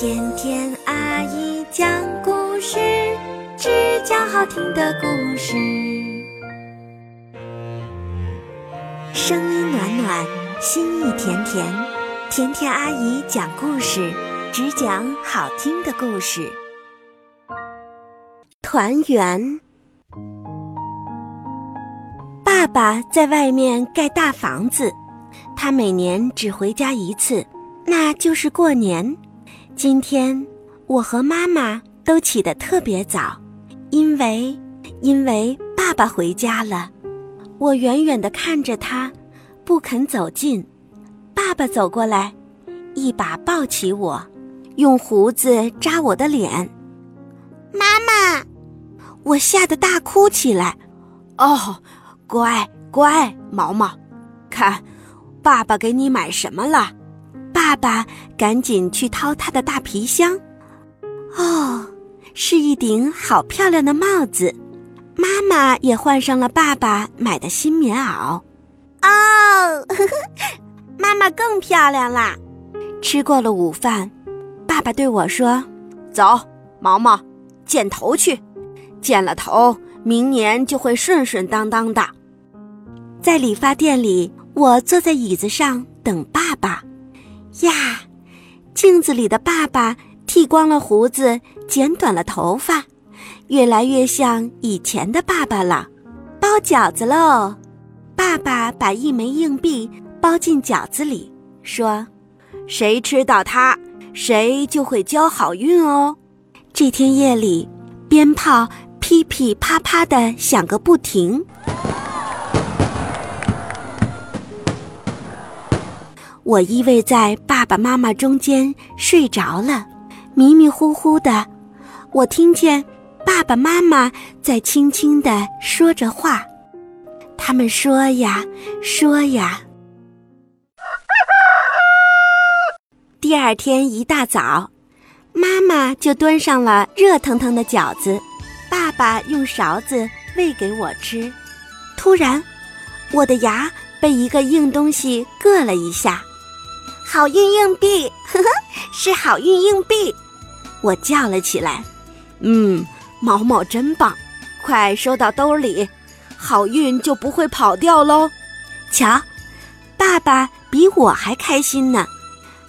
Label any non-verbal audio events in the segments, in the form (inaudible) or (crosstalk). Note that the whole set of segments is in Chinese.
甜甜阿姨讲故事，只讲好听的故事。声音暖暖，心意甜甜，甜甜阿姨讲故事，只讲好听的故事。团圆，爸爸在外面盖大房子，他每年只回家一次，那就是过年。今天我和妈妈都起得特别早，因为因为爸爸回家了。我远远的看着他，不肯走近。爸爸走过来，一把抱起我，用胡子扎我的脸。妈妈，我吓得大哭起来。哦，乖乖，毛毛，看，爸爸给你买什么了。爸爸赶紧去掏他的大皮箱，哦，是一顶好漂亮的帽子。妈妈也换上了爸爸买的新棉袄，哦，呵 (laughs) 呵妈妈更漂亮啦！吃过了午饭，爸爸对我说：“走，毛毛，剪头去，剪了头，明年就会顺顺当当的。”在理发店里，我坐在椅子上等爸爸。呀，镜子里的爸爸剃光了胡子，剪短了头发，越来越像以前的爸爸了。包饺子喽！爸爸把一枚硬币包进饺子里，说：“谁吃到它，谁就会交好运哦。”这天夜里，鞭炮噼噼啪啪的响个不停。我依偎在爸爸妈妈中间睡着了，迷迷糊糊的，我听见爸爸妈妈在轻轻的说着话。他们说呀说呀。第二天一大早，妈妈就端上了热腾腾的饺子，爸爸用勺子喂给我吃。突然，我的牙被一个硬东西硌了一下。好运硬币，呵呵，是好运硬币！我叫了起来。嗯，毛毛真棒，快收到兜里，好运就不会跑掉喽。瞧，爸爸比我还开心呢。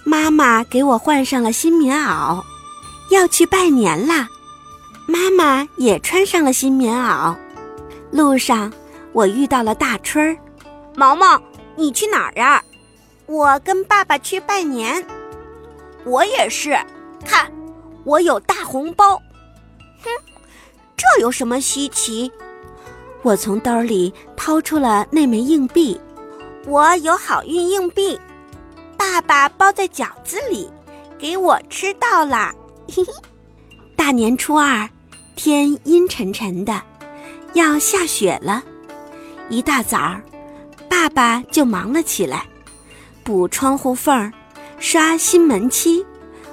妈妈给我换上了新棉袄，要去拜年啦。妈妈也穿上了新棉袄。路上，我遇到了大春儿。毛毛，你去哪儿呀？我跟爸爸去拜年，我也是。看，我有大红包。哼，这有什么稀奇？我从兜里掏出了那枚硬币。我有好运硬币，爸爸包在饺子里，给我吃到了。(laughs) 嘿嘿。大年初二，天阴沉沉的，要下雪了。一大早，爸爸就忙了起来。补窗户缝儿，刷新门漆，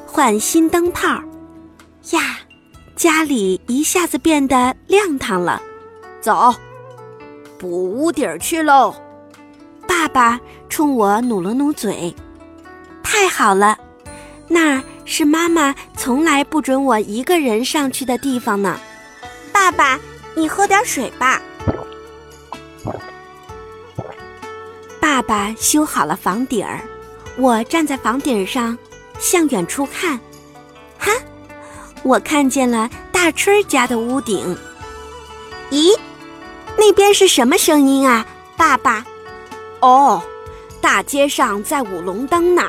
换新灯泡儿，呀，家里一下子变得亮堂了。走，补屋顶去喽！爸爸冲我努了努嘴。太好了，那儿是妈妈从来不准我一个人上去的地方呢。爸爸，你喝点水吧。爸修好了房顶儿，我站在房顶上，向远处看，哈，我看见了大春家的屋顶。咦，那边是什么声音啊，爸爸？哦，大街上在舞龙灯呢。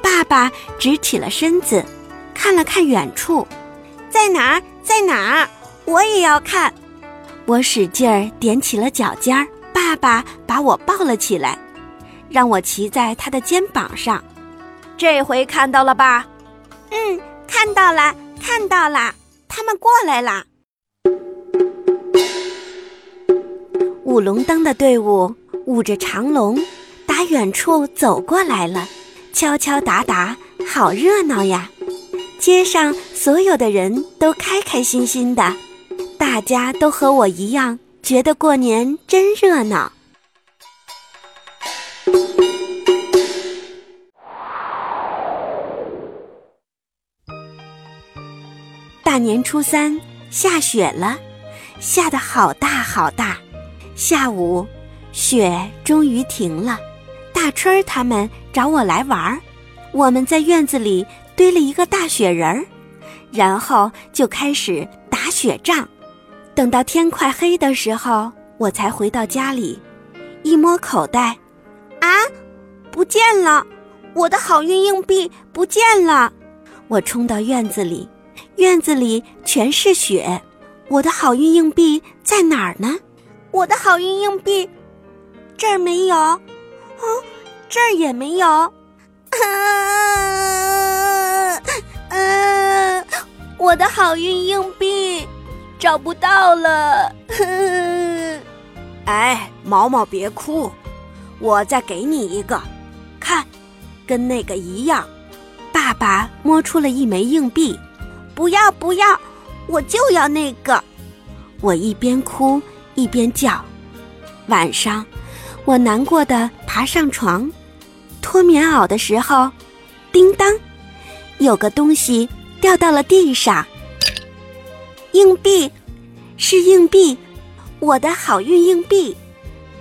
爸爸直起了身子，看了看远处，在哪儿？在哪儿？我也要看。我使劲儿踮起了脚尖儿。爸爸把我抱了起来，让我骑在他的肩膀上。这回看到了吧？嗯，看到了，看到了，他们过来了。舞龙灯的队伍舞着长龙，打远处走过来了，敲敲打打，好热闹呀！街上所有的人都开开心心的，大家都和我一样。觉得过年真热闹。大年初三下雪了，下得好大好大。下午，雪终于停了。大春儿他们找我来玩儿，我们在院子里堆了一个大雪人儿，然后就开始打雪仗。等到天快黑的时候，我才回到家里，一摸口袋，啊，不见了！我的好运硬币不见了！我冲到院子里，院子里全是雪，我的好运硬币在哪儿呢？我的好运硬币这儿没有，哦，这儿也没有，啊，嗯，我的好运硬币找不到了。(laughs) 哎，毛毛别哭，我再给你一个，看。跟那个一样，爸爸摸出了一枚硬币，不要不要，我就要那个！我一边哭一边叫。晚上，我难过的爬上床，脱棉袄的时候，叮当，有个东西掉到了地上。硬币，是硬币，我的好运硬币！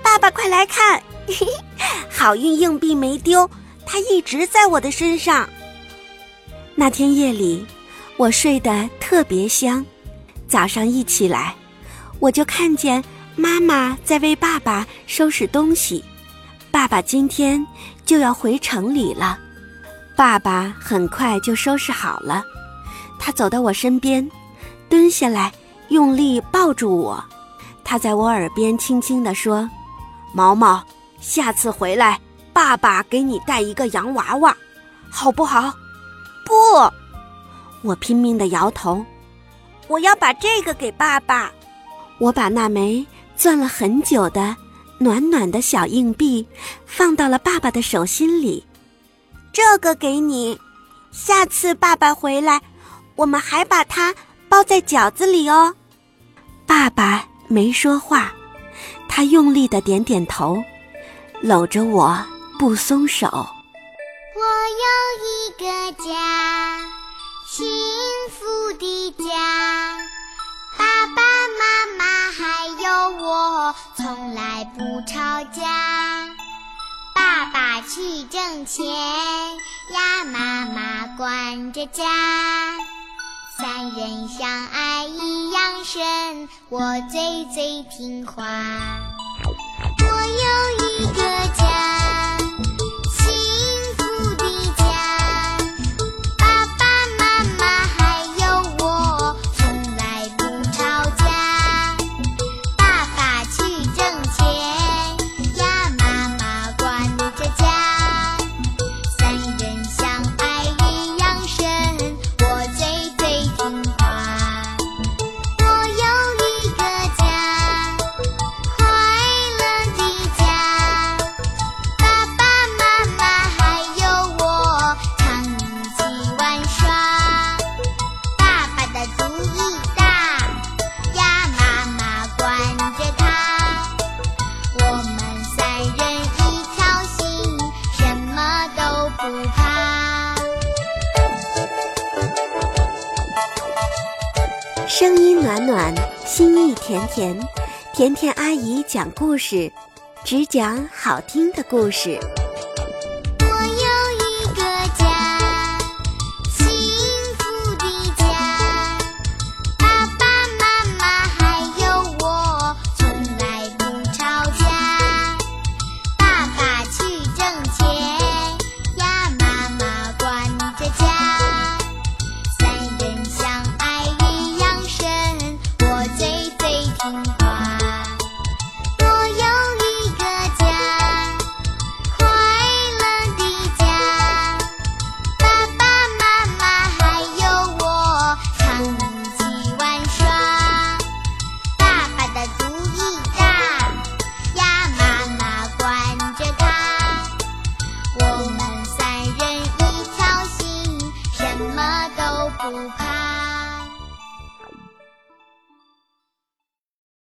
爸爸快来看，(laughs) 好运硬币没丢。它一直在我的身上。那天夜里，我睡得特别香。早上一起来，我就看见妈妈在为爸爸收拾东西。爸爸今天就要回城里了。爸爸很快就收拾好了。他走到我身边，蹲下来，用力抱住我。他在我耳边轻轻地说：“毛毛，下次回来。”爸爸给你带一个洋娃娃，好不好？不，我拼命的摇头。我要把这个给爸爸。我把那枚攥了很久的暖暖的小硬币放到了爸爸的手心里。这个给你，下次爸爸回来，我们还把它包在饺子里哦。爸爸没说话，他用力的点点头，搂着我。不松手。我有一个家，幸福的家，爸爸妈妈还有我，从来不吵架。爸爸去挣钱呀，妈妈管着家，三人相爱一样深，我最最听话。我有一个家。暖暖，心意甜甜，甜甜阿姨讲故事，只讲好听的故事。